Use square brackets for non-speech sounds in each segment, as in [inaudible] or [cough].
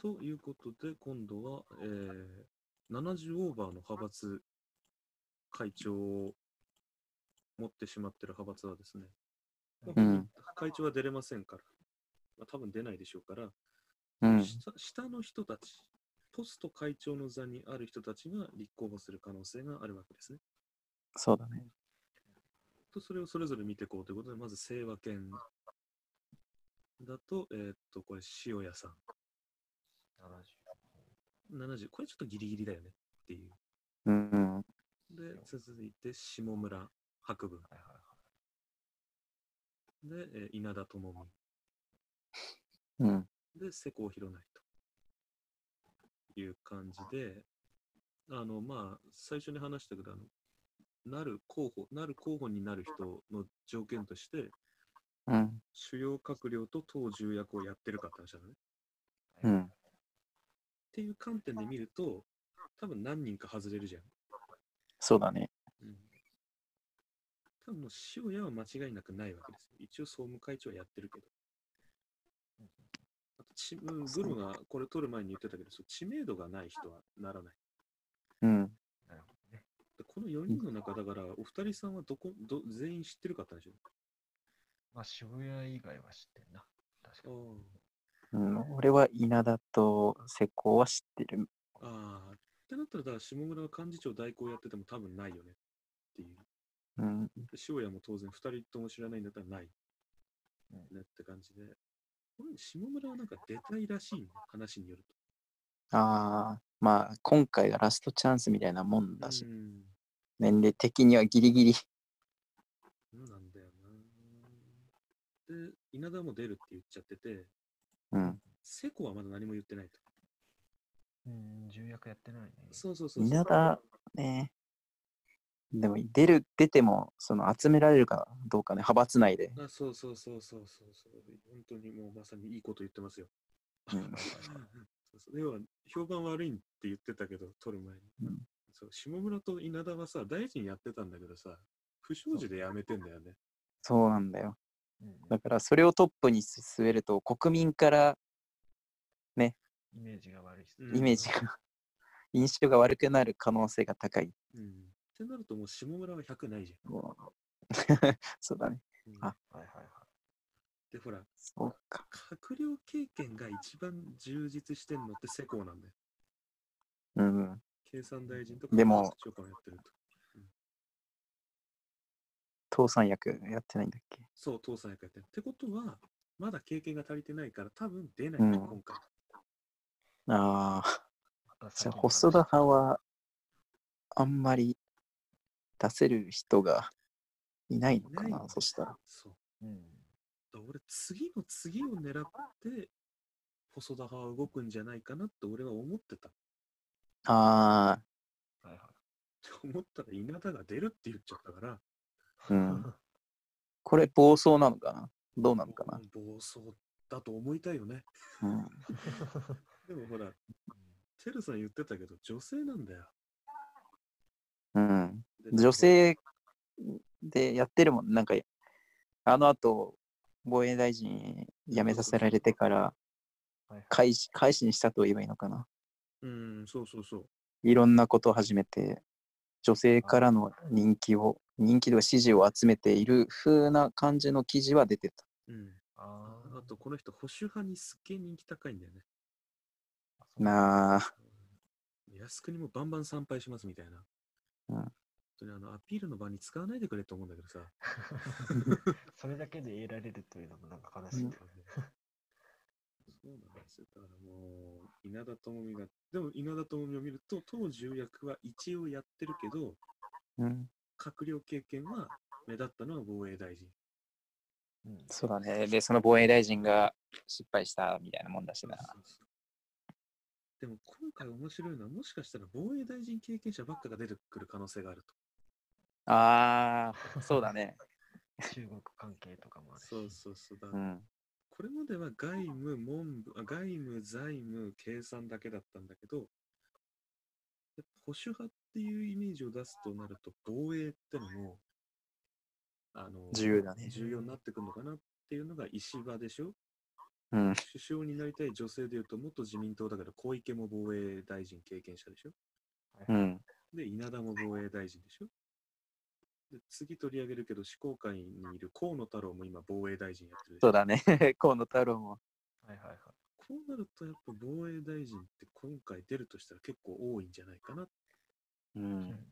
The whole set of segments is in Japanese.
ということで、今度は、えー、70オーバーの派閥会長を持ってしまってる派閥はですね、まあうん会長は出れませんから、まあ、多分出ないでしょうから、うん。下下の人たち、ポスト会長の座にある人たちが立候補する可能性があるわけですね。そうだね。と、それをそれぞれ見ていこうということで、まず清和県だと、えーっと、これ、塩屋さん。70、これちょっとギリギリだよねっていう。うん。で、続いて、下村博文。で、えー稲田朋美。うん。で、瀬古弘成という感じで、あの、まあ、最初に話したけど、あの、なる候補、なる候補になる人の条件として、うん。主要閣僚と党重役をやってるかって話なのね。うん。っていう観点で見ると、多分何人か外れるじゃん。そうだね。うん。多分もう塩屋は間違いなくないわけですよ。一応総務会長はやってるけど。あとち、うん、ブルがこれ取る前に言ってたけど、そう知名度がない人はならない。うん。なるほどね。でこの4人の中だから、お二人さんはどこど全員知ってるかったでしょまあ、渋谷以外は知ってんな。確かに。うん、俺は稲田と瀬古は知ってる。ああ。ってなったら、だから下村が幹事長代行やってても多分ないよねっていう。うん。で塩屋も当然2人とも知らないんだったらない、うんねって感じで。これ下村はなんか出たいらしいね、話によるああ、まあ、今回がラストチャンスみたいなもんと。だし、うん。年齢的にはギリギリ。そうなんだよな。で、稲田も出るって言っちゃってて、うん。瀬古はまだ何も言ってないと。うん、重役やってないね。そうそうそうそう。稲田ね。でも、出る、出ても、その集められるかどうかね、派閥内で。あそうそうそうそうそうそう。本当にもうまさにいいこと言ってますよ。うん [laughs] そうそう要は評判悪いって言ってたけど、取る前に。うんそう下村と稲田はさ、大臣やってたんだけどさ、不祥事で辞めてんだよね。そうなんだよ。うんだから、それをトップに据えると、国民からイメージが悪いイメージが、[laughs] 印象が悪くなる可能性が高い。うん。ってなるともう下村は100ないじもう [laughs] そうだね。ゃん。うんあはいはいはい。で、ほら、そうか。閣僚経験が一番充実してんのって世耕なんだよ。うん。経産大臣とかでも倒産役やってないんだっけ？そう、党さん役やってる。ってことは、まだ経験が足りてないから多分出ない、うん今回。ああ。じゃあ、細田派は、あんまり出せる人がいないのかな、いなそしたら。そう。うん。俺、次の次を狙って、細田派は動くんじゃないかなって俺は思ってた。あはいはい。[laughs] 思ったら稲田が出るって言っちゃったから、あ、うん。[laughs] これ暴走なのかな？どうなのかな？暴走だと思いたいよね。うん。[laughs] でもほら、てるさん言ってたけど、女性なんだよ。うん。で女性でやってるもん。なんか、あの後、防衛大臣辞めさせられてから、はいはい改し改心したと言えばいいのかな？うん、そうそうそう。いろんなことを始めて、女性からの人気を、人気とか支持を集めている風な感じの記事は出てた。うん。あーあと、この人、保守派にすっげえ人気高いんだよね。なあ、うん靖国もバンバン参拝しますみたいな。うん本当にあのアピールの場に使わないでくれと思うんだけどさ。[laughs] それだけで得られるというのもなんか悲しいね。そうなんですよ。だからもう、稲田朋美が、でも稲田朋美を見ると、党重役は一応やってるけど、うん。閣僚経験は目立ったのは防衛大臣。うんそうだね。で、その防衛大臣が失敗したみたいなもんだしな。そうそうでも今回面白いのは、もしかしたら防衛大臣経験者ばっかが出てくる可能性があると。ああ、そうだね。[laughs] 中国関係とかもあるし。そうそうそう。だうん。これまでは外務、文部、あ外務、財務、計算だけだったんだけど、保守派っていうイメージを出すとなると、防衛ってのも、あの、重要だね重要になってくるのかなっていうのが石破でしょ？うん。首相になりたい女性でいうと、元自民党だけど、小池も防衛大臣経験者でしょ？うん。で、稲田も防衛大臣でしょ？で次取り上げるけど、思考会にいる河野太郎も今防衛大臣やってる。そうだね。[laughs] 河野太郎も。はいはいはい。こうなると、やっぱ防衛大臣って今回出るとしたら結構多いんじゃないかな。うん。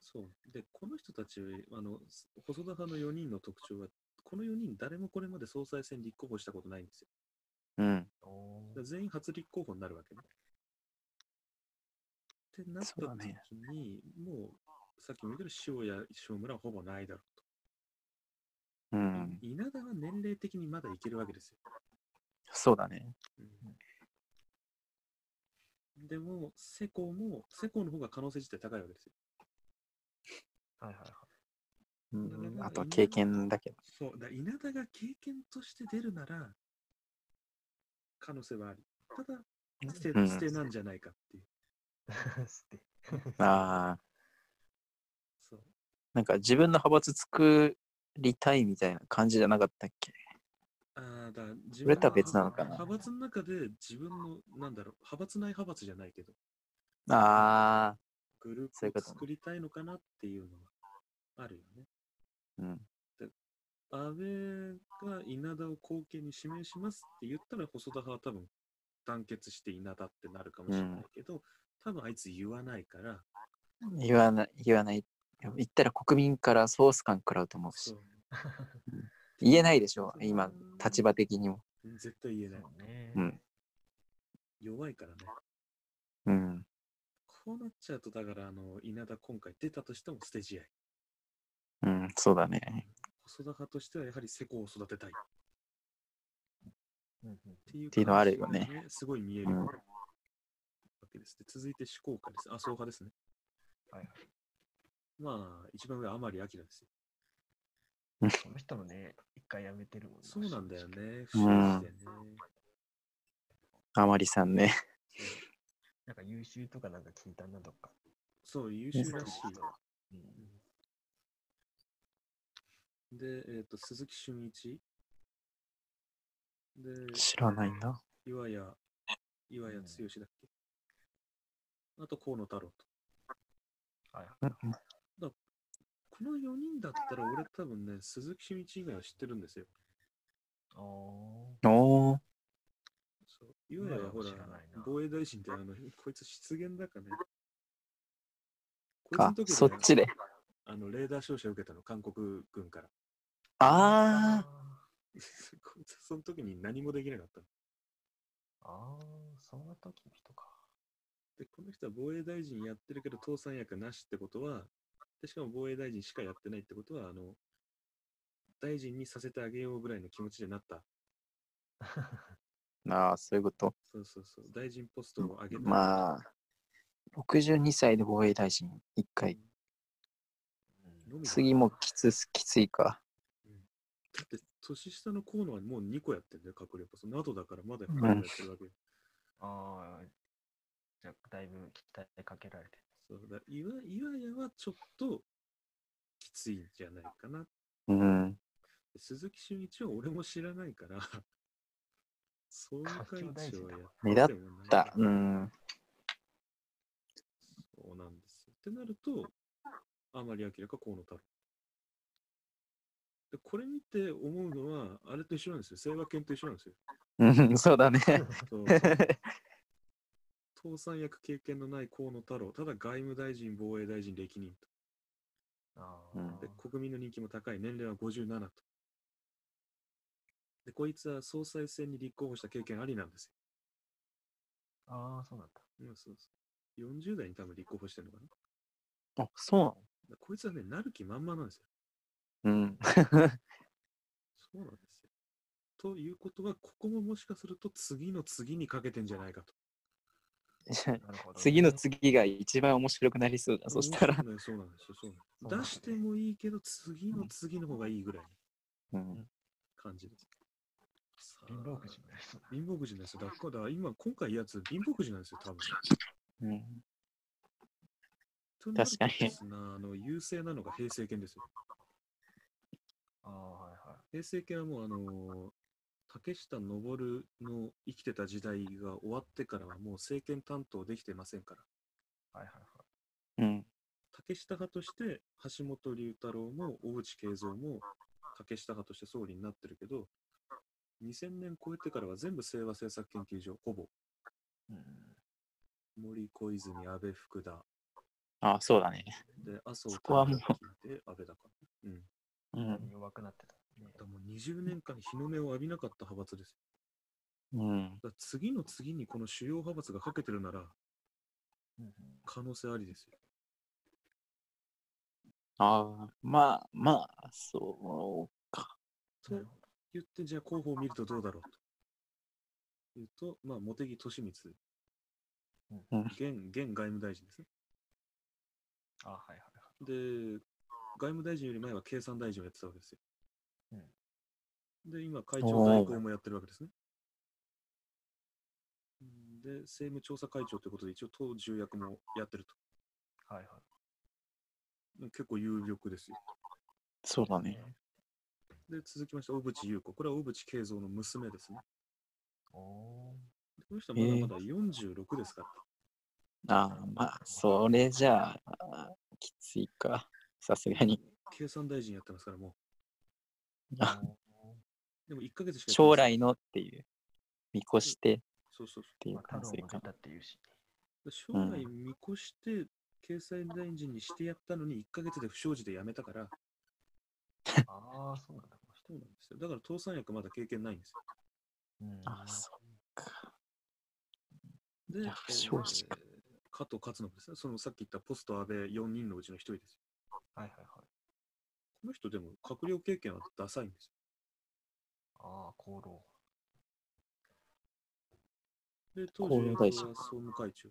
そう。で、この人たち、あの、細田派の4人の特徴は、この4人誰もこれまで総裁選立候補したことないんですよ。うん。全員初立候補になるわけね。ってなった時そうだねに、もう、さっきも言った塩や塩村はほぼないだろうと。うん。稲田は年齢的にまだいけるわけですよ。そうだね。うんでも、世耕も、世耕の方が可能性自体高いわけですよ。はいはいはい。うん。あとは経験だけど。そう、だ稲田が経験として出るなら、可能性はあり。ただ、捨てうん捨てなんじゃないかっていう。捨て。ああ。そう。なんか自分の派閥作りたいみたいな感じじゃなかったっけ？ああ、だ自それとは別なのかな派閥の中で自分の、なんだろう、派閥内派閥じゃないけど、ああ。グルーそういうことねプを作りたいのかなっていうのはあるよね。うん。安倍が稲田を後継に指名しますって言ったら細田派は多分団結して稲田ってなるかもしれないけど、多分あいつ言わないから、言わない、言わない。言ったら国民からソース感食らうと思うしそ。う言えないでしょ、今、立場的にも。絶対言えない。そうね。うん弱いからね。うん。こうなっちゃうと、だからあの稲田今回出たとしても捨て試合。うん、そうだね。細田派としてはやはり世耕を育てたいっうんうんていうっていうのはあるよねすごい見えるうんわけです。で続いて思考家です。麻生派ですね。はいはい。まあ、一番上は甘利明ですよ。この人もね、一回辞めてるもんそうなんだよ。ね。不うん思議でね。あまりさんね。なんか優秀とかなんか聞いたな、どっか。そう、優秀らしい。うん。で、えっ、と、鈴木俊一。で、知らないな。岩谷、岩谷剛だっけ、あと河野太郎と。はい。うんこの4人だったら俺多分ね、鈴木俊一以外は知ってるんですよ。おおー。そう岩谷はほら防衛大臣ってあの、こいつ失言だかね。こいつあの、時そっちで。あの、レーダー照射受けたの、韓国軍から。あ [laughs] こいつその時に何もできなかったの。ああ、そんな時の人か。で、この人は防衛大臣やってるけど、倒産役なしってことは、でしかも防衛大臣しかやってないってことは、あの、大臣にさせてあげようぐらいの気持ちでなった。あ。[laughs] ああ、そういうこと。そうそうそう。大臣ポストを上げた。まあ、62歳で防衛大臣1回。うん次もきつす、きついか。だって、年下の河野はもう2個やってんだよ、閣僚ポスト。などだからまだ2個やってるわけよ。ああ、じゃあ、だいぶ期待かけられてる。そうだ岩岩谷はちょっときついんじゃないかな。うん。鈴木俊一は俺も知らないから、総務会長やって目立てもないだ。うん。そうなんですよ。ってなると、甘利明か河野太郎。でこれ見て思うのは、あれと一緒なんですよ。清和犬と一緒なんですよ。うん、そうだね。そう [laughs] 倒産役経験のない河野太郎、ただ外務大臣、防衛大臣歴任と。あで、国民の人気も高い、年齢は57と。で、こいつは総裁選に立候補した経験ありなんですああ、そうなんだ。よ。うん、そうそう。40代に多分立候補してるのかな。あ、そうなの？らこいつはね、なる気満々なんですよ。うん。[laughs] そうなんですよ。ということは、ここももしかすると次の次にかけてんじゃないかと。[laughs] 次の次が一番面白くなりそうだ。そしたら。そうなんですよ、そうなんですよ。そうなんです出してもいいけど、次の次の方がいいぐらいのうん。感じです。貧乏くじになりそうだ。貧乏くじなんですよ。だから今、今回やつ貧乏くじなんですよ、多分。うん、確かにあの優勢なのが平成権ですよ。ああ、はいは平成権はもう、あの竹下登の生きてた時代が終わってからはもう政権担当できてませんから。はいはいはい。うん。竹下派として橋本龍太郎も小渕恵三も竹下派として総理になってるけど、2000年超えてからは全部清和政策研究所、ほぼ。うん。森小泉、安倍、福田。ああ、そうだね。で、麻生そこはもう高木で安倍だから。うん。うん。弱くなってたね。だもう20年間日の目を浴びなかった派閥です。うん。だ次の次にこの主要派閥がかけてるなら可能性ありですよ。ああ、まあ、まあ、そうか。と言って、じゃあ候補を見るとどうだろうと。言うと、まあ、茂木敏光、うん現現外務大臣ですね。あ、はいはいはい。で、外務大臣より前は経産大臣をやってたわけですよ。で、今、会長代行もやってるわけですね。で、政務調査会長ということで、一応党重役もやってると。はいはい。結構有力ですよ。そうだね。で、続きまして、小渕優子。これは小渕恵三の娘ですね。おーこの人はまだまだ46ですから。ああ、まあ、それじゃあ、きついか。さすがに。経産大臣やってますから、もあう。でも1ヶ月しか将来のっていう、見越してっそうそうそていうまあ、太郎も出感じかっていうし。う。将来見越して、経済大臣にしてやったのに1ヶ月で不祥事で辞めたから、ああ、そうなんだ。そうなんですよ。だから党三役まだ経験ないんですよ。うんあそうか。で、不祥事かえー加藤勝信ですね。そのさっき言ったポスト安倍4人のうちの1人ですよ。はいはいはい。この人でも閣僚経験はダサいんですよ。ああ、功労。で、当厚時は労大臣総務会長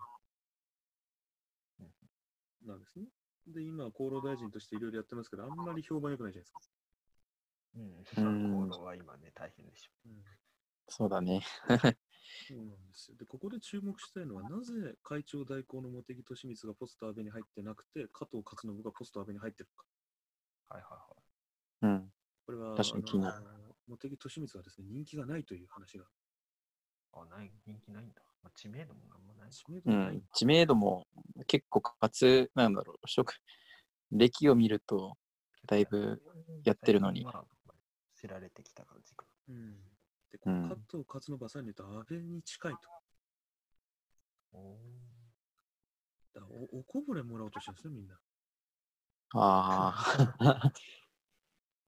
なんですね。で、今、厚労大臣としていろいろやってますけど、あんまり評判良くないじゃないですか。うん。うん功労は今ね、大変でしょ。うんそうだね。そうなんですよ。で、ここで注目したいのは、なぜ会長代行の茂木敏光がポスト安倍に入ってなくて、加藤勝信がポスト安倍に入ってるか。はいはいはい。うん。これは、確かに気になる茂木敏光はですね、人気がないという話が、あ、ない、人気ないんだ。まあ、知名度もあんまない。知名う度がない。ん。知名度も結構かつ、なんだろう、職、歴を見ると、だいぶやってるのに知られてきた感じか。うん。で、こうんの加藤勝信はさんに言うと安倍に近いと。おだおおこぼれもらおうとしてるんですね、みんな。ああ。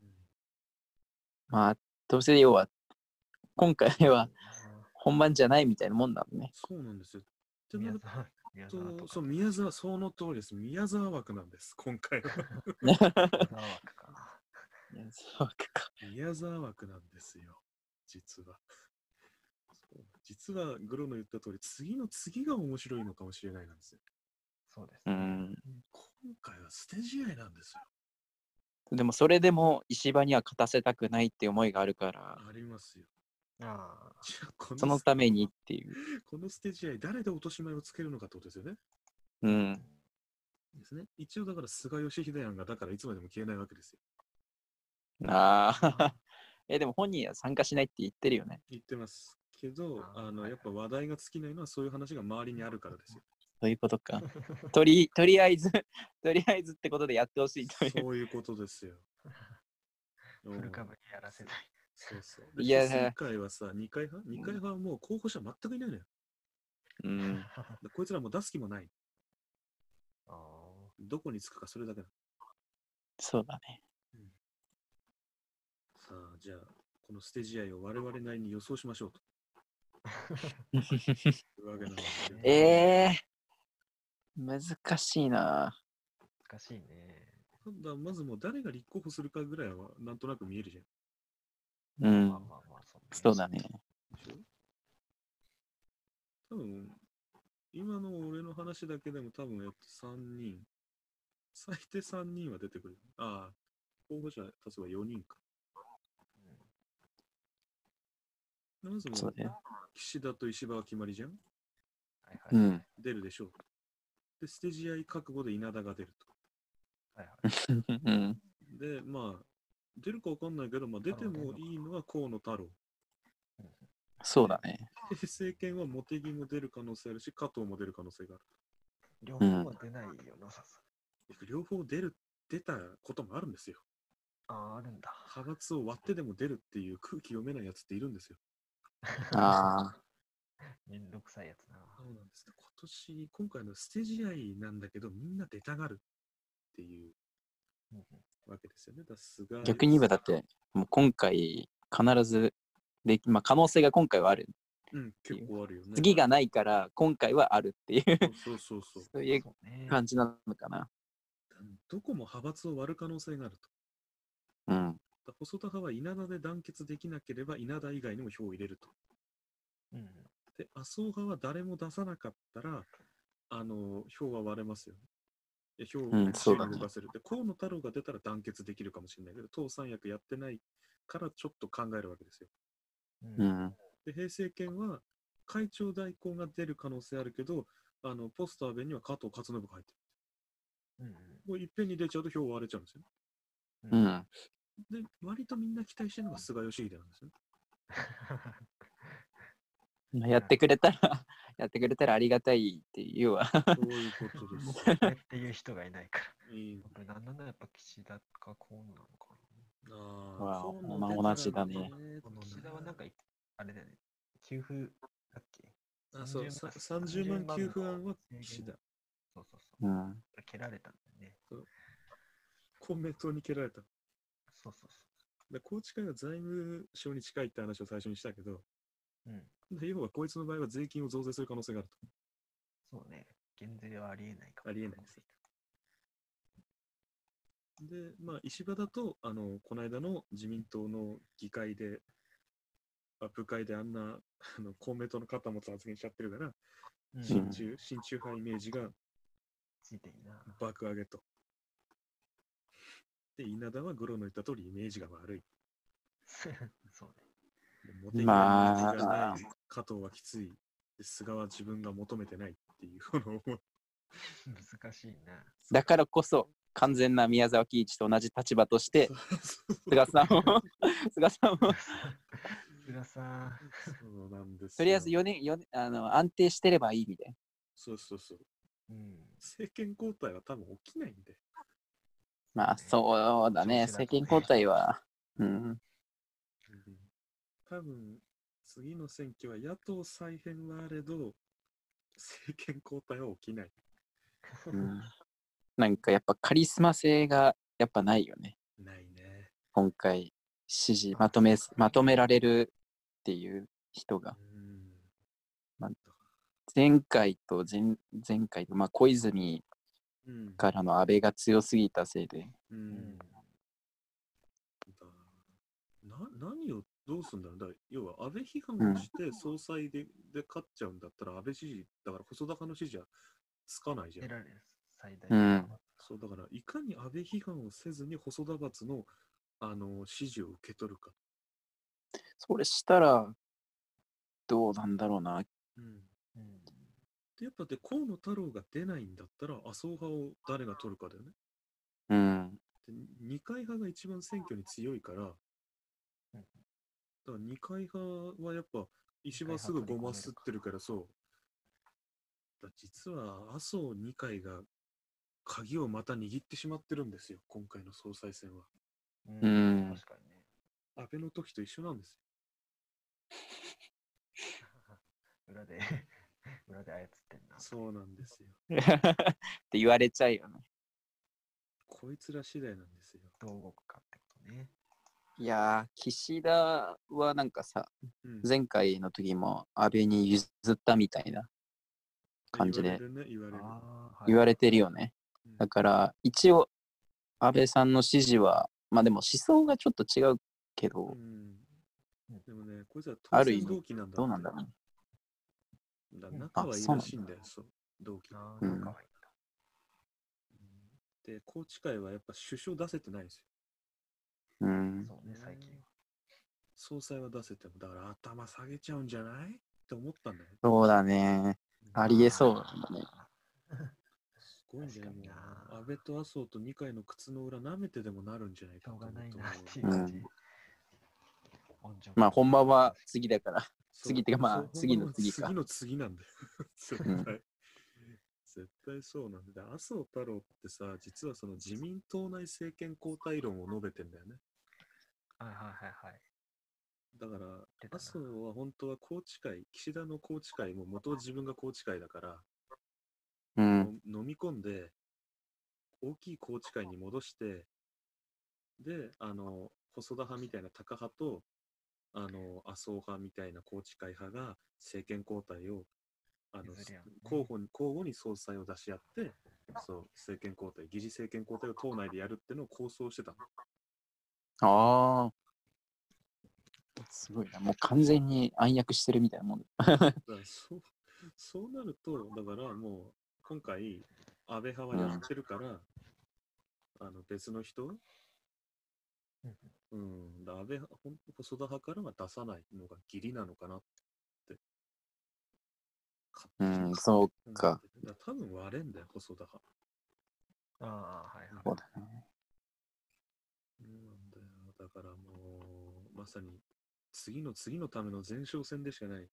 う [laughs] んまあ、どうせ要は、今回ーは本番じゃないみたいなもんだもんね。そうなんですよ。宮沢、宮沢そう、宮沢、その通りです。宮沢枠なんです、今回は。宮沢枠か。いやそうか。宮沢枠なんですよ、実は。実は、グロの言った通り、次の次が面白いのかもしれないなんですよ。そうですね。うん。今回は捨て試合なんですよ。でもそれでも石破には勝たせたくないって思いがあるから、ありますよ。ああこそのためにっていう。この捨て試合、誰で落とし前をつけるのかってことですよね。うん。ですね。一応だから菅義偉案がだからいつまでも消えないわけですよ。ああ。[laughs] え、でも本人は参加しないって言ってるよね。言ってます。けど、あの、はいやっぱ話題が尽きないのはそういう話が周りにあるからですよ。そういうことか。[laughs] とり、とりあえず、[laughs] とりあえずってことでやってほしいという。そういうことですよ。フルカブにやらせない。そうそう。でいや今回はさ、二回派？二回派はもう候補者全くいないのよ。うん。で [laughs] こいつらもう出す気もない。ああ。どこにつくかそれだけだ。そうだね。さあ、じゃあ、この捨て試合を我々なりに予想しましょうというわけなんですよ。ええ難しいな。難しいね。ただ、まずもう誰が立候補するかぐらいはなんとなく見えるじゃん。うんまあ。まあまあ、そそうだね。でしょ？多分、今の俺の話だけでも多分、えっと、3人、最低3人は出てくる。ああ、候補者足せば4人か。まずも。岸田と石破は決まりじゃんはいはい。うん。出るでしょう。で、捨て試合覚悟で稲田が出ると。はいはい。うん。で、まあ、出るかわかんないけど、まあ、出てもいいのは河野太郎。そうだね。で政権は茂木も出る可能性あるし、加藤も出る可能性がある。両方は出ないよなさす両方出る、出たこともあるんですよ。ああ、あるんだ。派閥を割ってでも出るっていう空気読めないやつっているんですよ。ああ、めんどくさいやつ年、今回の捨て試合なんだけど、みんな出たがるっていうわけですよね。だから菅逆に言えばだって、もう今回必ずでき、まあ可能性が今回はある。うん、結構あるよね。次がないから今回はあるっていう、そうそうそうそう。そういう。感じなのかな。どこも派閥を割る可能性があると。うん。だ細田派は稲田で団結できなければ稲田以外にも票を入れると。うん。で、麻生派は誰も出さなかったら、あの、票は割れますよね。票を動かせる。で、河野太郎が出たら団結できるかもしれないけど、党三役やってないからちょっと考えるわけですよ。う。うんん。で、平成権は会長代行が出る可能性あるけど、あの、ポスター弁には加藤勝信が入ってる。うん。もういっぺんに出ちゃうと票割れちゃうんですよ。う。うんん。で、割とみんな期待してるのが菅義偉なんですよね。[laughs] まあやってくれたら、[laughs] やってくれたらありがたいっていうわ。そういうことです。っていう人がいないから。いいこれなんなんだやっぱ岸田か河野なのかなわあ河野まあ同じだねな。岸田はなんかい、あれだよね。給付だっけ？あそう30さ万30万給付案は岸田。そうそうそう。うん。蹴られたんだよね。公明党に蹴られた。そうそうそで宏池会は財務省に近いって話を最初にしたけど、う。うん。で要はこいつの場合は税金を増税する可能性があると。そうね。減税はありえないかもありえないですで、まあ、石破だと、あの、この間の自民党の議会で、あ部会であんなあの公明党の肩持つ発言しちゃってるから、うん。親中、親中派イメージがついていいな。爆上げと。で、稲田はグロの言った通りイメージが悪い。[laughs] モテがない。加藤はきつい。で菅は自分が求めてないっていうこの難しいな。だからこそ、完全な宮沢喜一と同じ立場として、菅さんを、[laughs] 菅さんを、菅さん。そうなんですよ。とりあえず4年、4年あの安定してればいいみたいな。そうそうそう。うん。政権交代は多分起きないんで。まあ、そうだね。ね政権交代は。うん。多分次の選挙は野党再編はあれど、政権交代は起きない。うんなんかやっぱカリスマ性がやっぱないよね。ないね。今回、支持まとめ、まとめられるっていう人が。前回と前前回と、まあ、小泉うん。からの安倍が強すぎたせいで、う。うんん。だな何をどうすんだろうだ要は安倍批判をして総裁で,、で勝っちゃうんだったら安倍支持、だから細田派の支持はつかないじゃん。得られる最大うんそうだからいかに安倍批判をせずに細田閥のあの支持を受け取るか。それしたら、どうなんだろうな。うんうん。で、やっぱで、河野太郎が出ないんだったら、麻生派を誰が取るかだよね。うん。で二階派が一番選挙に強いから、だうんから二階派はやっぱ、石破すぐごますってるから、そう。だ実は麻生二階が鍵をまた握ってしまってるんですよ、今回の総裁選は。ううん確かにね。安倍の時と一緒なんです [laughs] 裏で、裏で操ってんな。よ。そうなんですよ。[laughs] って言われちゃうよね。こいつら次第なんですよ。どう動くかってことね。いやー、岸田はなんかさ、うん、前回の時も安倍に譲ったみたいな感じで言われてるよね。うんだから、一応、安倍さんの支持は、まあでも思想がちょっと違うけど、うんでもね、こいつは当ある意味選同期なんだ。どうなんだろうね。だ仲はいいらしいんだよ、そう、同期。うん。で、宏池会はやっぱ首相出せてないんですよ。うん。そうね、最近は。総裁は出せても、だから頭下げちゃうんじゃない？って思ったんだよ。そうだね。ありえそうだね。すごいんだよ、もう安倍と麻生と二階の靴の裏舐めてでもなるんじゃないしょうがかと思うとないなっていう感じ。温情まあ本番は次だから。次ってかまあ次の次か次の次なんだよ。絶 [laughs] うん対。絶対そうなんだよ。麻生太郎ってさ、実はその自民党内政権交代論を述べてんだよね。はいはいはいはい。だから麻生は本当は宏池会、岸田の宏池会も元は自分が宏池会だから、うん。の飲み込んで、大きい宏池会に戻して、で、あの、細田派みたいなタカ派と、あの、麻生派みたいな宏池会派が政権交代を、あの、ね交互に、交互に総裁を出し合って、そう、政権交代、議事政権交代を党内でやるっていうのを構想してたの。ああ。すごいな。もう完全に暗躍してるみたいなもん。[laughs] だからそうそうなると、だからもう、今回、安倍派はやってるから、あの別の人、うんうん、だ安倍派、ほん細田派からは出さないのが義理なのかなって。うん、そうか。てだ多分割れんだよ、細田派。ああ、はいはい。そうだね。からもう、まさに、次の次のための前哨戦でしかない。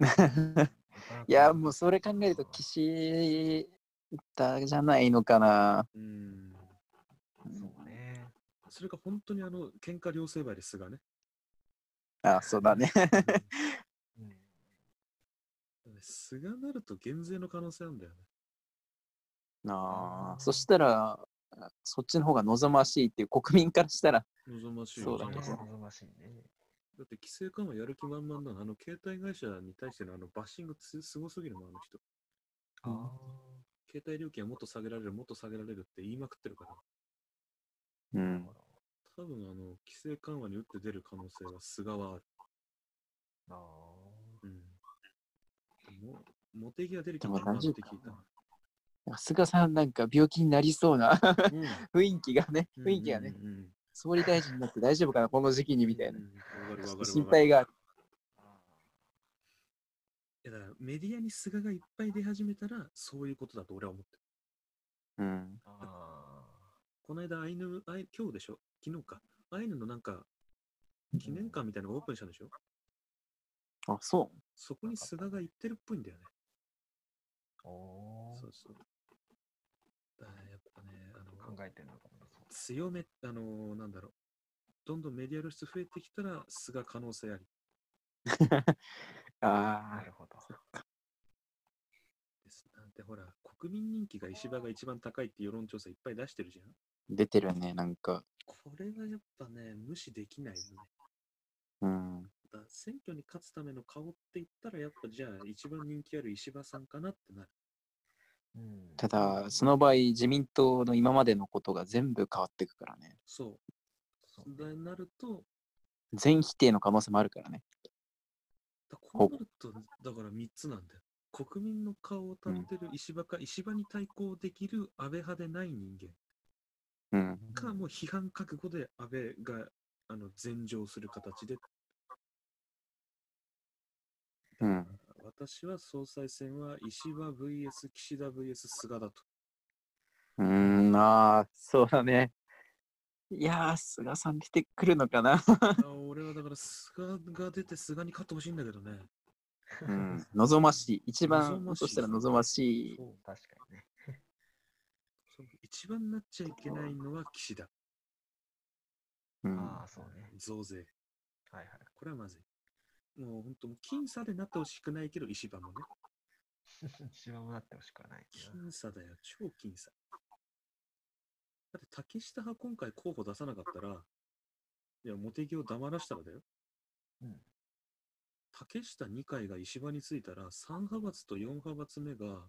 [laughs] いや、もうそれ考えると岸田じゃないのかな。うん。そうね。それが本当にあの、喧嘩両成敗ですがね。あ、そうだね。菅なると減税の可能性あるんだよね。ああ、そしたら、そっちの方が望ましいっていう国民からしたら、望ましいよそうだね望ましいね。って規制緩和やる気満々なの。あの携帯会社に対してのあのバッシングつすごすぎるもん、あの人。あ携帯料金はもっと下げられる、もっと下げられるって言いまくってるから。あ。うん。多分あの、規制緩和に打って出る可能性は菅はある。あうん。もモテギが出る気満々って聞いた。菅さんなんか病気になりそうなうん雰囲気がね、[laughs] 雰囲気がね、うんうんうん総理大臣になって大丈夫かな、この時期にみたいな。心配がある。あ。いやだからメディアに菅がいっぱい出始めたら、そういうことだと俺は思ってる。うん。ああ。この間、アイヌ、アイ今日でしょ？昨日か。アイヌのなんか、記念館みたいなのがオープンしたんでしょ？あ、そそこに菅が行ってるっぽいんだよね。そうそう。だからやっぱね、あの考えてるのかも。強め、あのなんだろう。どんどんメディア露出増えてきたら、菅可能性ありう。[laughs] ああなる、ほど。です。なんてほら、国民人気が石破が一番高いって世論調査いっぱい出してるじゃん。出てるね、なんか。これはやっぱね、無視できないよね。うん。だ選挙に勝つための顔って言ったら、やっぱじゃあ一番人気ある石破さんかなってなる。うん。ただ、その場合、自民党の今までのことが全部変わっていくからね。そう。そうだなると、全否定の可能性もあるからね。だこうなると、だから3つなんだよ。国民の顔を立ってる石破か、石破に対抗できる安倍派でない人間うん。か、もう批判覚悟で安倍があの前上する形で。うん。私は総裁選は石破 VS 岸田 VS 菅だと。うーん、ああ、そうだね。いやー、菅さん出てくるのかな。あ俺はだから菅が出て菅に勝ってほしいんだけどね。うん。望ましい。一番望ましいとしたら望ましい。そう、確かにね。そう一番なっちゃいけないのは岸田。うん。ああ、そうね。増税。はいはい。これはまずい。もう本当、僅差でなってほしくないけど、石破もね。[laughs] 一番もなってほしくはないな。僅差だよ、超僅差。だって竹下派今回候補出さなかったら、いや、茂木を黙らしたらだよ。うん。竹下2回が石破についたら、3派閥と4派閥目が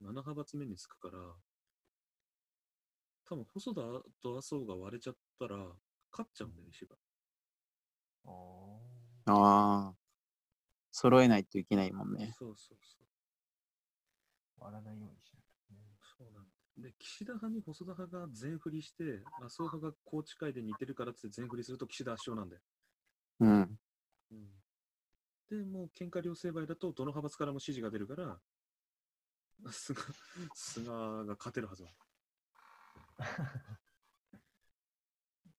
7派閥目につくから、多分細田と麻生が割れちゃったら、勝っちゃうんだよ、石破。おああ。揃えないといけないもんね。そうそうそう。ー割らないようにしないとね。そうなんだ。で、岸田派に細田派が全振りして、麻生派が高知会で似てるからっつって全振りすると岸田圧勝なんだよ。うん。うん、で、もう喧嘩両成敗だと、どの派閥からも支持が出るから、菅菅が勝てるはずだ。[laughs]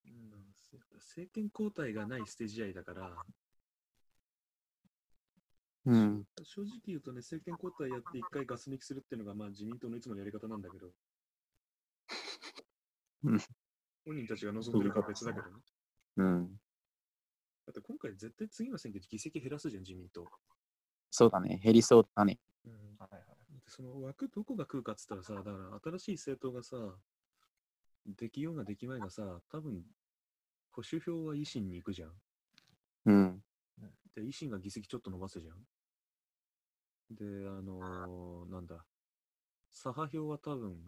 うん政権交代がない捨て試合だから、うん。正直言うとね、政権交代やって一回ガス抜きするっていうのが、まあ自民党のいつものやり方なんだけど、うん本人たちが望んでるかは別だけどね。うん。だって今回絶対次の選挙で議席減らすじゃん、自民党。そうだね。減りそうだね。うん、はいはい。その枠どこが食うかっつったらさ、だから新しい政党がさ、できようができまいがさ、多分保守票は維新に行くじゃん。うん。で、維新が議席ちょっと伸ばすじゃん。で、あのーなんだ、左派票は多分、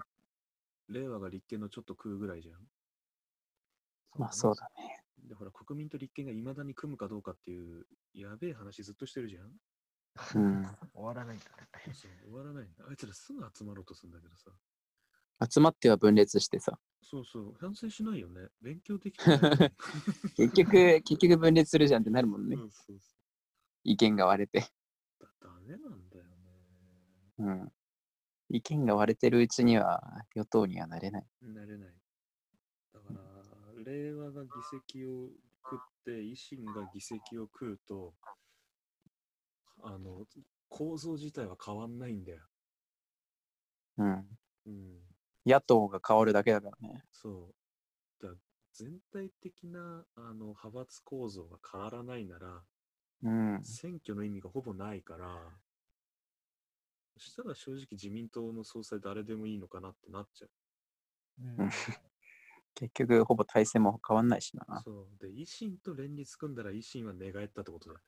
令和が立憲のちょっと食うぐらいじゃん。まあそうだね。で、ほら、国民と立憲がいまだに組むかどうかっていう、やべえ話ずっとしてるじゃん。うん。終わらないんだね。そう終わらないんだ。あいつらすぐ集まろうとするんだけどさ。集まっては分裂してさ。そうそう、反省しないよね。勉強できてない。[laughs] 結局、結局分裂するじゃんってなるもんねそ。うそうそ意見が割れて。ダメなんだよね。うん。意見が割れてるうちには与党にはなれない。なれない。だから、令和が議席を食って、維新が議席を食うと、あの、構造自体は変わんないんだよ。うん。うん。野党が変わるだけだからね。そう。だ全体的なあの派閥構造が変わらないなら、うん。選挙の意味がほぼないから、そしたら正直自民党の総裁誰でもいいのかなってなっちゃう。うん [laughs] 結局、ほぼ体制も変わんないしな。そう。で、維新と連立組んだら維新は寝返ったってことだ。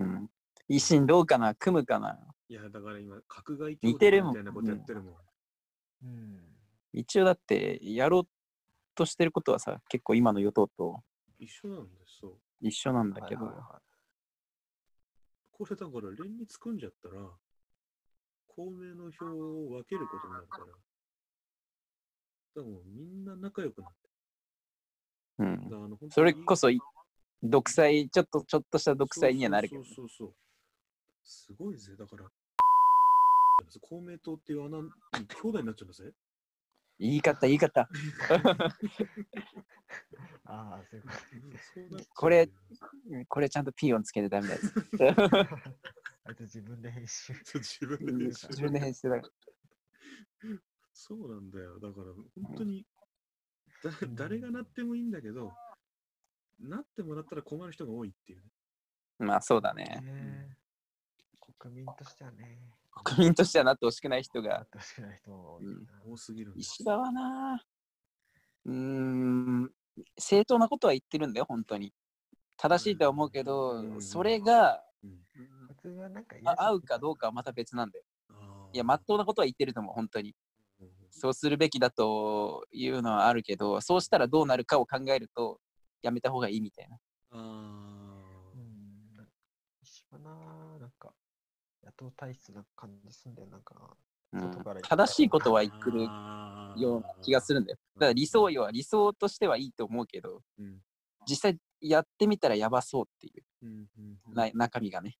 うん。維新どうかな組むかないや、だから今、閣外似てるもんみたいなことやってるもん。うん。一応だって、やろうとしてることはさ、結構今の与党と一緒なんでう。一緒なんだけど、はいはいはこれだから連立組んじゃったら、公明の票を分けることになるから、でもみんな仲良くなって。うんそれこそい独裁、ちょっと、ちょっとした独裁にはなるけどそう。そうそうそう。すごいぜ。だから、[laughs] 公明党っていう穴に兄弟になっちゃうんだぜ。言い方、言い方。[laughs] ああ、そういうこと。これこれちゃんとピー音つけてダメだよ。[laughs] あいつ自分で編集。自分で編集自分で編集だから。そうなんだよ。だから、本当に、だうん誰がなってもいいんだけど、なってもらったら困る人が多いっていうね。まあそうだね。ね国民としてはね、国民としてはなってほしくない人がやっ。てほしくない人も多いな。多すぎるんです石田はな、うーん、正当なことは言ってるんだよ、本当に。正しいとは思うけうど、んそれがうん合うかどうかはまた別なんだよ。いや、まっとうなことは言ってると思う、本当に。うんそうするべきだというのはあるけど、そうしたらどうなるかを考えると、やめた方がいいみたいな。あうーん。野党体質な感じすんだよ、なんか。うん正しいことは言ってるような気がするんだよ。だから理想よは理想としてはいいと思うけど、うん実際やってみたらやばそうっていううんうんうんな中身がね。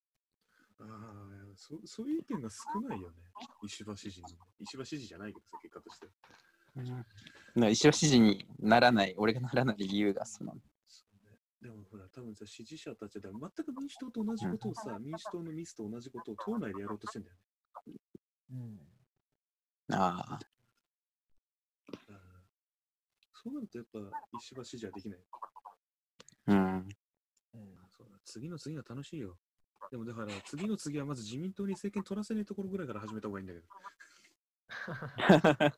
ああ、そそういう意見が少ないよね。石破支持に。石破支持じゃないけどさ、結果として。な石破支持にならない、俺がならない理由がそうね、でもほら、多分さ、支持者たちで全く民主党と同じことをさ、民主党のミスと同じことを党内でやろうとしてんだよね。うん。ああ、うんそうなるとやっぱ石破支持はできない。うん。うん。そうだ次の次が楽しいよ。でもだから次の次はまず自民党に政権取らせないところぐらいから始めた方がいいんだけど。[laughs]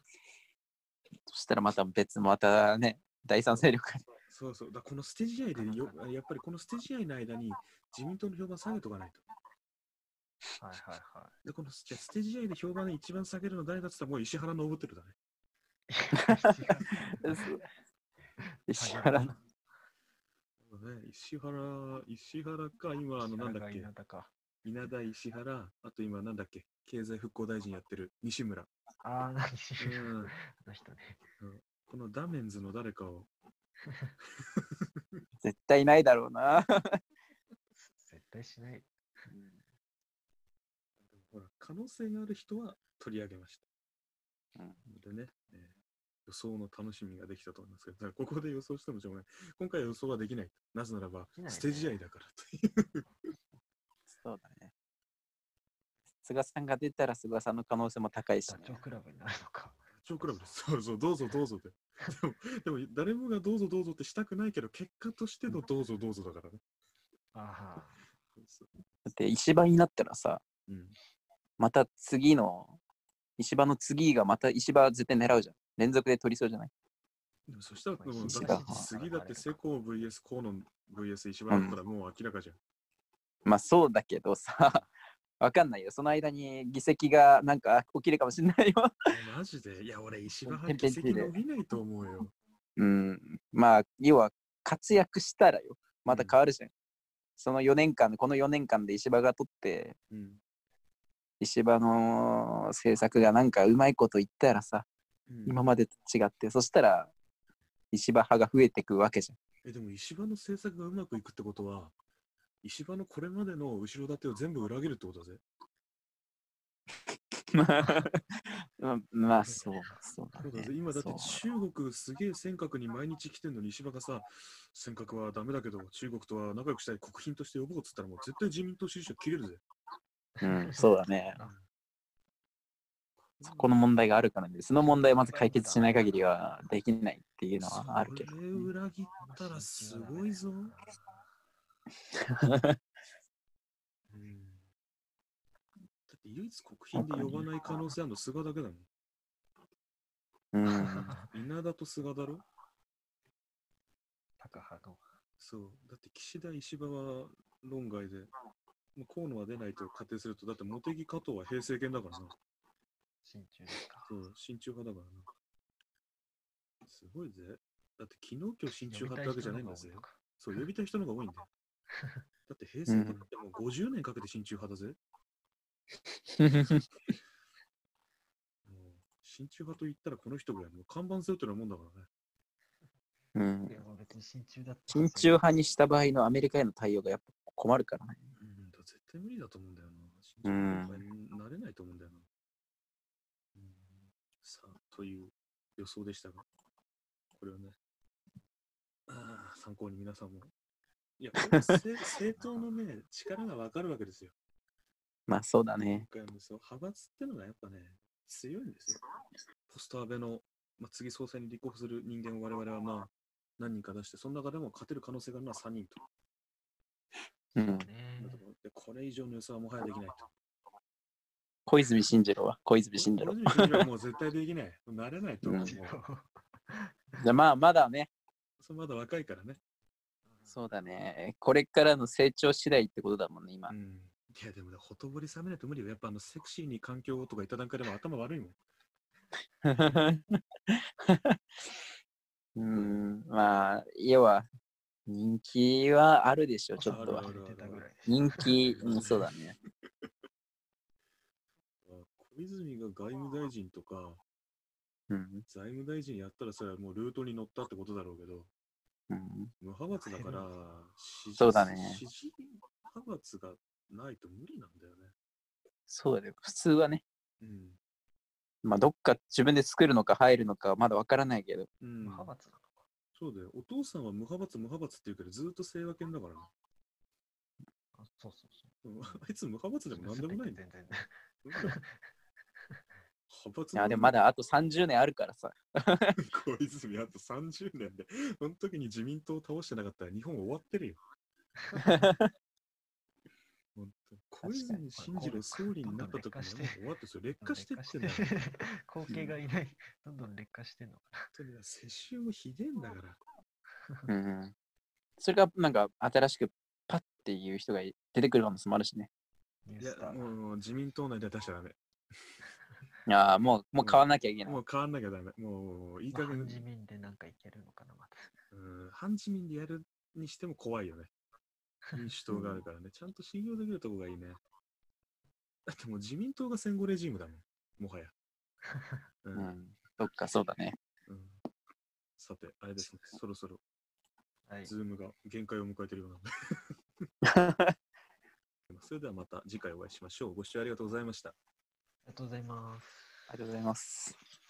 そしたらまた別、またね、第三勢力が。そうそう。だこの捨て試合でよ、やっぱりこの捨て試合の間に自民党の評判下げとかないと。はいはいはで、このじゃあ捨て試合で評判一番下げるの誰だって言ったらもう石原伸晃だね。[laughs] [laughs] い。石原の。ね、石原、石原か、今、あの、なんだっけ、稲田か。稲田石原、あと今、なんだっけ、経済復興大臣やってる西村。ああ、何しうん、あの人ね。このダメンズの誰かを、[laughs] 絶対ないだろうな。絶対しない。ほら、可能性がある人は取り上げました。うんでね、えー予想の楽しみができたと思いますけど、ここで予想してもしょうがない。今回は予想はできない。なぜならばね捨て試合だからという。そうだね。菅さんが出たら菅さんの可能性も高いし、ね。ダチョウクラブになるのか。超クラブです。そうそう、どうぞどうぞって。[laughs] でも、でも誰もがどうぞどうぞってしたくないけど、結果としてのどうぞどうぞだからね。あはそうだって石場になったらさ、うん、また次の、石場の次がまた石場絶対狙うじゃん。連続で取りそうじゃない？でもそしたら、まあ次だってセコー VS コーノン VS 石場だったらもう明らかじゃん。まあそうだけどさ、わかんないよ。その間に議席がなんか起きるかもしれないよ。マジで？いや、俺石場ペン派議席伸びないと思うよ。うん。まあ、要は活躍したらよ。また変わるじゃん。その4年間、この4年間で石場が取って、うん。石場の政策がなんかうまいこと言ったらさ、うん今までと違って、そしたら石場派が増えてくわけじえ、でも石場の政策がうまくいくってことは、石場のこれまでの後ろ盾を全部裏切るってことだぜ。[laughs] まあ、まあ、そう、そうだね。今だって中国すげえ尖閣に毎日来てんのに石破がさ、尖閣はダメだけど中国とは仲良くしたい国賓として呼ぼうっつったらもう絶対自民党支持者切れるぜ。うん、そうだね。あそこの問題があるからね。その問題をまず解決しない限りはできないっていうのはあるけど裏切ったらすごいぞ。[laughs] うんだって唯一国賓で呼ばない可能性あるの菅だけだもん。うん。稲田と菅だろ？タカ派の。そう。だって岸田石破は論外で、もう河野は出ないと仮定すると、だって茂木加藤は平成権だからな。真鍮ですか。そう、親中派だからな。すごいぜ。だって昨日今日親中派ってわけじゃないんだぜ。そう、呼びたい人の方が多いんだよ。だって平成権ってもう50年かけて親中派だぜ。[laughs] もう親中派と言ったらこの人ぐらいもう看板背負ってるようなもんだからね。うんいや、まあ別に真鍮だったら親中派にした場合のアメリカへの対応がやっぱ困るからね。うん、だ絶対無理だと思うんだよな。親中派になれないと思うんだよな。うん、さあ、という予想でしたが、これをね、参考に皆さんも。いや、政政党のね、力がわかるわけですよ。まあそうだね。派閥ってのがやっぱね、強いんですよ。ポスト安倍の、まあ、次総裁に立候補する人間を我々はまあ何人か出して、その中でも勝てる可能性があるのは3人と。うん。これ以上の予想はもはやできないと。小泉進次郎は？小泉進次郎小。泉進次郎はもう絶対できない。なれないと思う。うんじゃあまあまだね。そうまだ若いからね。そうだね。これからの成長次第ってことだもんね、今う。ん。いやでもね、ほとぼり冷めないと無理よ。やっぱあのセクシーに環境とか言った段階でも頭悪いもん。[laughs] うん、まあ、要は、人気はあるでしょ、ちょっとは人気、うん、そうだね。[laughs] あ小泉が外務大臣とかうん。財務大臣やったらそれはもうルートに乗ったってことだろうけど、うん、無派閥だから、支持そうだね支持派閥がないと無理なんだよね。そうだよ。普通はね、うん。まあ、どっか自分で作るのか入るのかまだわからないけど。うん、派閥なのか。そうだよ。お父さんは無派閥、無派閥って言うけど、ずっと清和犬だからね。あそうそうそう。う [laughs] んあいつ無派閥でもなんでもないんだよ。全然。いや、でもまだあと30年あるからさ。[laughs] 小泉あと30年で、その時に自民党を倒してなかったら日本終わってるよ。[laughs] 本当小泉進次郎総理になった時にはもう終わってそれ劣化してってんだ [laughs] 後継がいない。どんどん劣化してんのか本当に世襲もひでえんだから。うん。それがなんか新しくパッっていう人が出てくる可能性もあるしね。いやもう自民党内では出しちゃダメ。いやーもう、もう変わんなきゃいけない。もう変わんなきゃダメ。もういい加減、まあ反自民でなんかいけるのかな、また。うん、反自民でやるにしても怖いよね。民主党があるからね。[laughs] ちゃんと信用できるとこがいいね。だってもう自民党が戦後レジームだもん。もはや。う [laughs] うんん。そっか、そうだね。うんさて、あれですね。そろそろ、はい。ズームが限界を迎えているようなんで。[laughs] それではまた次回お会いしましょう。ご視聴ありがとうございました。ありがとうございます。ありがとうございます。